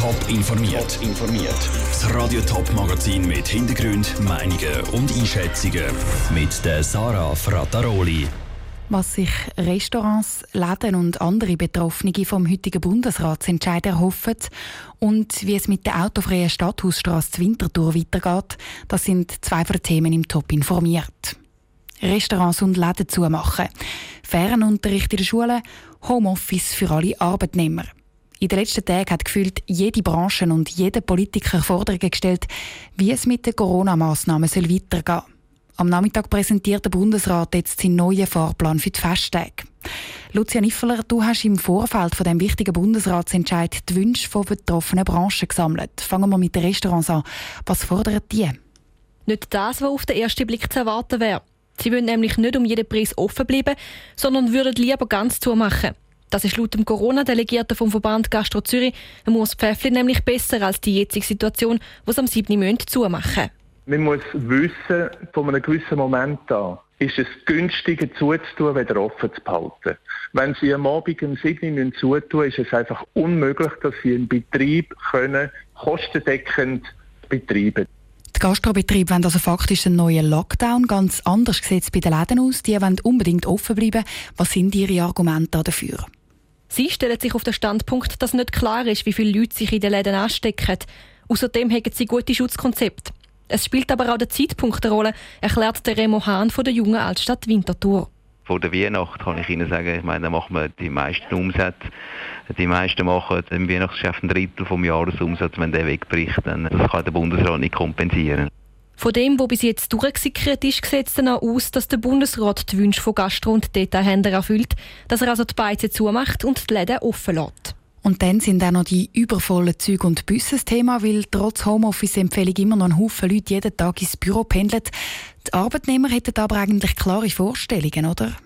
Top informiert. informiert. Das Radio Top Magazin mit Hintergrund, Meinungen und Einschätzungen mit der Sarah Frataroli. Was sich Restaurants, Läden und andere Betroffene vom heutigen Bundesratsentscheid erhoffen und wie es mit der autofreien Stadthausstrasse Winterthur weitergeht, das sind zwei von den Themen im Top informiert. Restaurants und Läden zumachen, Fernunterricht in der Schule, Homeoffice für alle Arbeitnehmer. In den letzten Tagen hat gefühlt jede Branche und jeder Politiker Forderungen gestellt, wie es mit den Corona-Massnahmen weitergehen soll. Am Nachmittag präsentiert der Bundesrat jetzt seinen neuen Fahrplan für die Festtage. Lucia Niffeler, du hast im Vorfeld von dem wichtigen Bundesratsentscheid die Wünsche von betroffenen Branchen gesammelt. Fangen wir mit den Restaurants an. Was fordern die? Nicht das, was auf den ersten Blick zu erwarten wäre. Sie wollen nämlich nicht um jeden Preis offen bleiben, sondern würden lieber ganz zumachen. Das ist laut dem Corona-Delegierten vom Verband Gastro Zürich, Urs Pfäffli, nämlich besser als die jetzige Situation, wo es am 7. Monat zumachen man muss wissen, von einem gewissen Moment an, ist es günstiger zuzutun, wieder offen zu behalten. Wenn Sie am Abend um 7 Uhr zutun, ist es einfach unmöglich, dass Sie einen Betrieb können, kostendeckend betreiben die Gastrobetriebe wollen also faktisch einen neuen Lockdown. Ganz anders sieht es bei den Läden aus. Die wollen unbedingt offen bleiben. Was sind Ihre Argumente dafür? Sie stellen sich auf den Standpunkt, dass nicht klar ist, wie viele Leute sich in den Läden anstecken. Außerdem haben sie gute Schutzkonzepte. Es spielt aber auch der Zeitpunkt eine Rolle, erklärt der Remo Hahn von der jungen Altstadt Winterthur. Vor der Weihnacht kann ich Ihnen sagen, ich meine, da machen wir die meisten Umsätze. Die meisten machen im Weihnachtsgeschäft ein Drittel vom Jahresumsatz. Wenn der wegbricht, dann das kann der Bundesrat nicht kompensieren. Von dem, was bis jetzt durchgesickert ist, sieht dann auch aus, dass der Bundesrat die Wünsche von Gastro- und Detailhändlern erfüllt, dass er also die Beize zumacht und die Läden offen lässt. Und dann sind auch noch die übervollen Züge und Busse das Thema, weil trotz Homeoffice-Empfehlung immer noch ein Haufen Leute jeden Tag ins Büro pendeln. Die Arbeitnehmer hätten aber eigentlich klare Vorstellungen, oder?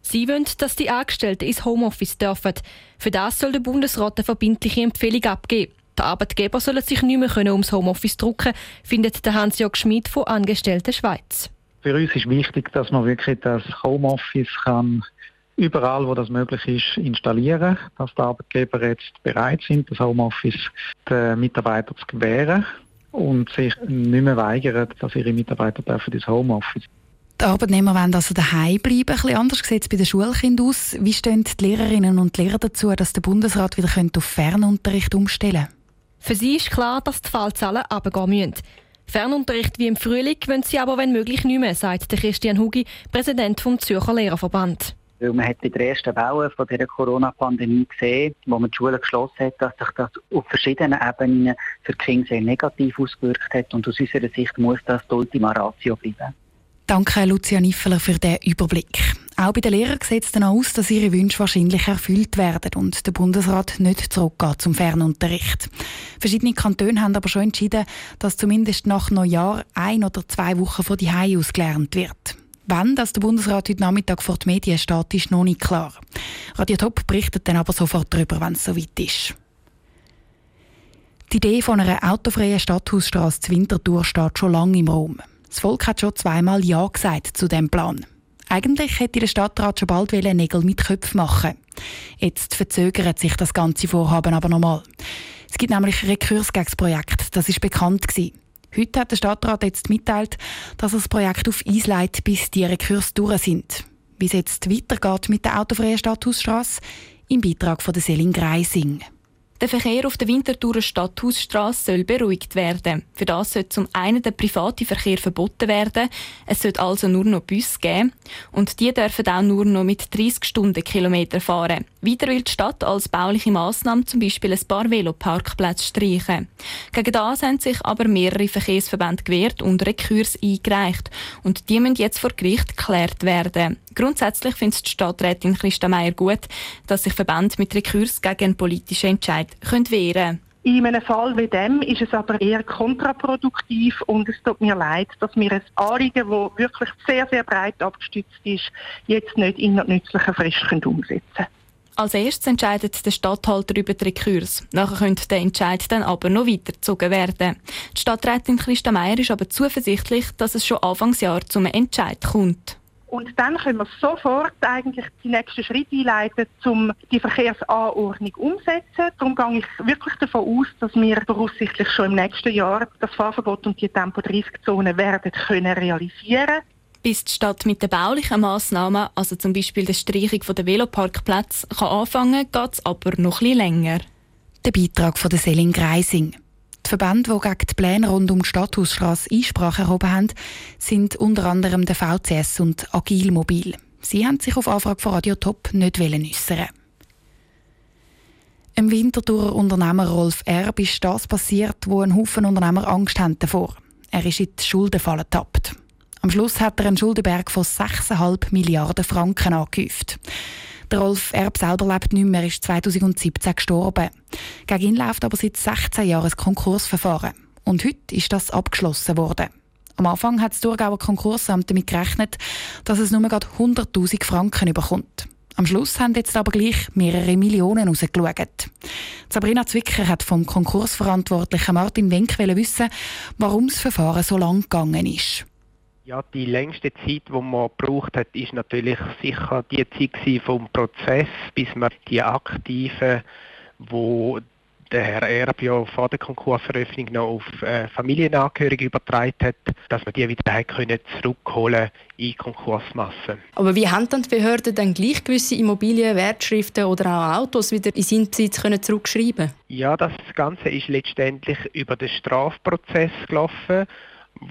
Sie wollen, dass die Angestellten ins Homeoffice dürfen. Für das soll der Bundesrat eine verbindliche Empfehlung abgeben. Die Arbeitgeber sollen sich nicht mehr ums Homeoffice drucken, findet der Hans-Jörg Schmid von Angestellten Schweiz. Für uns ist wichtig, dass man wirklich das Homeoffice kann überall, wo das möglich ist, installieren, dass die Arbeitgeber jetzt bereit sind, das Homeoffice den Mitarbeitern zu gewähren und sich nicht mehr weigern, dass ihre Mitarbeiter dürfen ins Homeoffice. Die Arbeitnehmer wollen also daheim bleiben. Ein bisschen anders sieht es bei den Schulkindern aus. Wie stehen die Lehrerinnen und Lehrer dazu, dass der Bundesrat wieder auf Fernunterricht umstellen könnte? Für sie ist klar, dass die Fallzahlen abgehen müssen. Fernunterricht wie im Frühling wollen sie aber, wenn möglich, nicht mehr, sagt Christian Hugi, Präsident vom Zürcher Lehrerverband. Weil man hat in der ersten Welle von dieser Corona-Pandemie gesehen, wo man die Schulen geschlossen hat, dass sich das auf verschiedenen Ebenen für die Kinder sehr negativ ausgewirkt hat. Und aus unserer Sicht muss das die Ultima Ratio bleiben. Danke, Lucia Niffeler, für den Überblick. Auch bei den Lehrern sieht es dann aus, dass ihre Wünsche wahrscheinlich erfüllt werden und der Bundesrat nicht zurückgeht zum Fernunterricht. Verschiedene Kantone haben aber schon entschieden, dass zumindest nach Neujahr ein oder zwei Wochen von die aus gelernt wird. Wann dass der Bundesrat heute Nachmittag vor die Medien steht, ist noch nicht klar. Radio Top berichtet dann aber sofort darüber, wenn es soweit ist. Die Idee von einer autofreien Stadthausstraße zu Winterthur steht schon lange im Raum. Das Volk hat schon zweimal Ja gesagt zu dem Plan. Eigentlich hätte der Stadtrat schon bald Nägel mit Köpfen machen Jetzt verzögert sich das ganze Vorhaben aber nochmal. Es gibt nämlich Rekurs gegen das Projekt, das ist bekannt gewesen. Heute hat der Stadtrat jetzt mitteilt, dass er das Projekt auf Eis legt, bis die Rekurs durch sind. Wie es jetzt weitergeht mit der autofreien Stadthausstrasse, im Beitrag von der Selin Greising. Der Verkehr auf der Winterthurer Stadthausstrasse soll beruhigt werden. Für das soll zum einen der private Verkehr verboten werden. Es soll also nur noch Busse geben. Und die dürfen auch nur noch mit 30 Stundenkilometer fahren. Weiter will die Stadt als bauliche Massnahme zum Beispiel ein paar Veloparkplätze streichen. Gegen das haben sich aber mehrere Verkehrsverbände gewehrt und Rekurs eingereicht. Und die müssen jetzt vor Gericht geklärt werden. Grundsätzlich findet die Stadträtin Christa Meier gut, dass sich Verbände mit Rekurs gegen einen politischen Entscheid können wehren können. In einem Fall wie dem ist es aber eher kontraproduktiv und es tut mir leid, dass wir ein Anliegen, das wirklich sehr, sehr breit abgestützt ist, jetzt nicht in der nützlichen Frist umsetzen können. Als erstes entscheidet der Stadthalter über die Rekurs. Nachher könnte der Entscheid dann aber noch weitergezogen werden. Die Stadträtin Christa Meier ist aber zuversichtlich, dass es schon Anfangsjahr zum Entscheid kommt. Und dann können wir sofort eigentlich die nächsten Schritte einleiten, um die Verkehrsanordnung umzusetzen. Darum gehe ich wirklich davon aus, dass wir voraussichtlich schon im nächsten Jahr das Fahrverbot und die Tempo-30-Zone werden können realisieren bis die Stadt mit den baulichen Massnahmen, also zum Beispiel der Streichung der Veloparkplätze, kann anfangen kann, geht es aber noch etwas länger. Der Beitrag von der Selin Greising. Die Verbände, die gegen die Pläne rund um die Stadthausstrasse Einsprache erhoben haben, sind unter anderem der VCS und Agilmobil. Sie haben sich auf Anfrage von Radio Top nicht äußern Im Winterthurer Unternehmer Rolf Erb ist das passiert, wo ein Haufen Unternehmer Angst haben davor. Er ist in die Schuldenfalle getappt. Am Schluss hat er einen Schuldenberg von 6,5 Milliarden Franken angehäuft. Der Rolf Erb selber lebt nicht mehr, ist 2017 gestorben. Gegen ihn läuft aber seit 16 Jahren ein Konkursverfahren. Und heute ist das abgeschlossen worden. Am Anfang hat das Thurgauer Konkursamt damit gerechnet, dass es nur gerade 100.000 Franken überkommt. Am Schluss haben jetzt aber gleich mehrere Millionen rausgeschaut. Sabrina Zwicker hat vom Konkursverantwortlichen Martin Wenk wissen, warum das Verfahren so lang gegangen ist. Ja, die längste Zeit, die man gebraucht hat, ist natürlich sicher die Zeit vom Prozess, bis man die Aktiven, wo der Herr Erb ja vor der Konkursveröffentlichung noch auf äh, Familienangehörige übertragen hat, dass man die wieder können zurückholen in Konkursmasse. Aber wie haben dann die Behörden dann gleich gewisse Immobilien, Wertschriften oder auch Autos wieder in seinen Besitz können zurückschreiben? Ja, das Ganze ist letztendlich über den Strafprozess gelaufen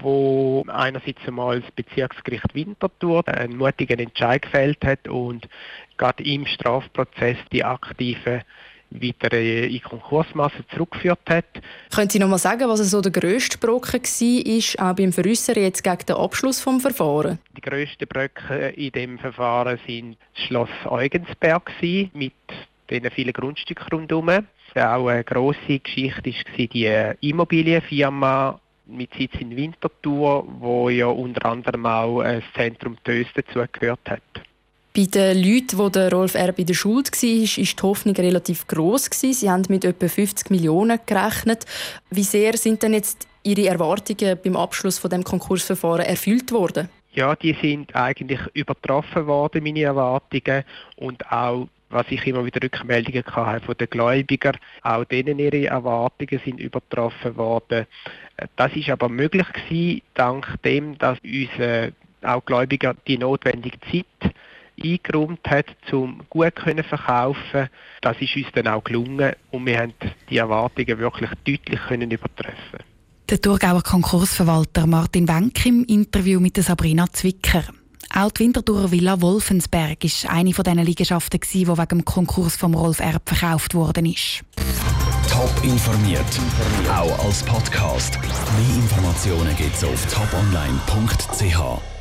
wo einerseits einmal das Bezirksgericht Winterthur einen mutigen Entscheid gefällt hat und gerade im Strafprozess die Aktiven wieder in Konkursmasse zurückgeführt hat. Können Sie noch mal sagen, was so der grösste Brocken war, auch beim Veräußern jetzt gegen den Abschluss des Verfahrens? Die grössten Brocken in dem Verfahren sind das Schloss Eugensberg mit den vielen Grundstücken rundherum. Auch eine grosse Geschichte war die Immobilienfirma mit Sitz in Winterthur, wo ja unter anderem auch das Zentrum Tös dazugehört hat. Bei den Leuten, wo der Rolf Erb in der Schuld war, ist die Hoffnung relativ groß Sie haben mit etwa 50 Millionen gerechnet. Wie sehr sind denn jetzt Ihre Erwartungen beim Abschluss von dem Konkursverfahren erfüllt worden? Ja, die sind eigentlich übertroffen worden, meine Erwartungen. Und auch was ich immer wieder Rückmeldungen hatte von den Gläubigern, auch denen ihre Erwartungen sind übertroffen worden. Das ist aber möglich gewesen, dank dem, dass unsere auch Gläubiger die notwendige Zeit eingeräumt hat, um gut zu verkaufen. Das ist uns dann auch gelungen und wir haben die Erwartungen wirklich deutlich können übertreffen. Der Thurgauer Konkursverwalter Martin Wenck im Interview mit Sabrina Zwicker. Auch die Winterthurer Villa Wolfensberg ist eine von diesen Liegenschaften, die wegen dem Konkurs von Rolf Erb verkauft worden ist. Top informiert, auch als Podcast. Mehr Informationen gibt es auf toponline.ch.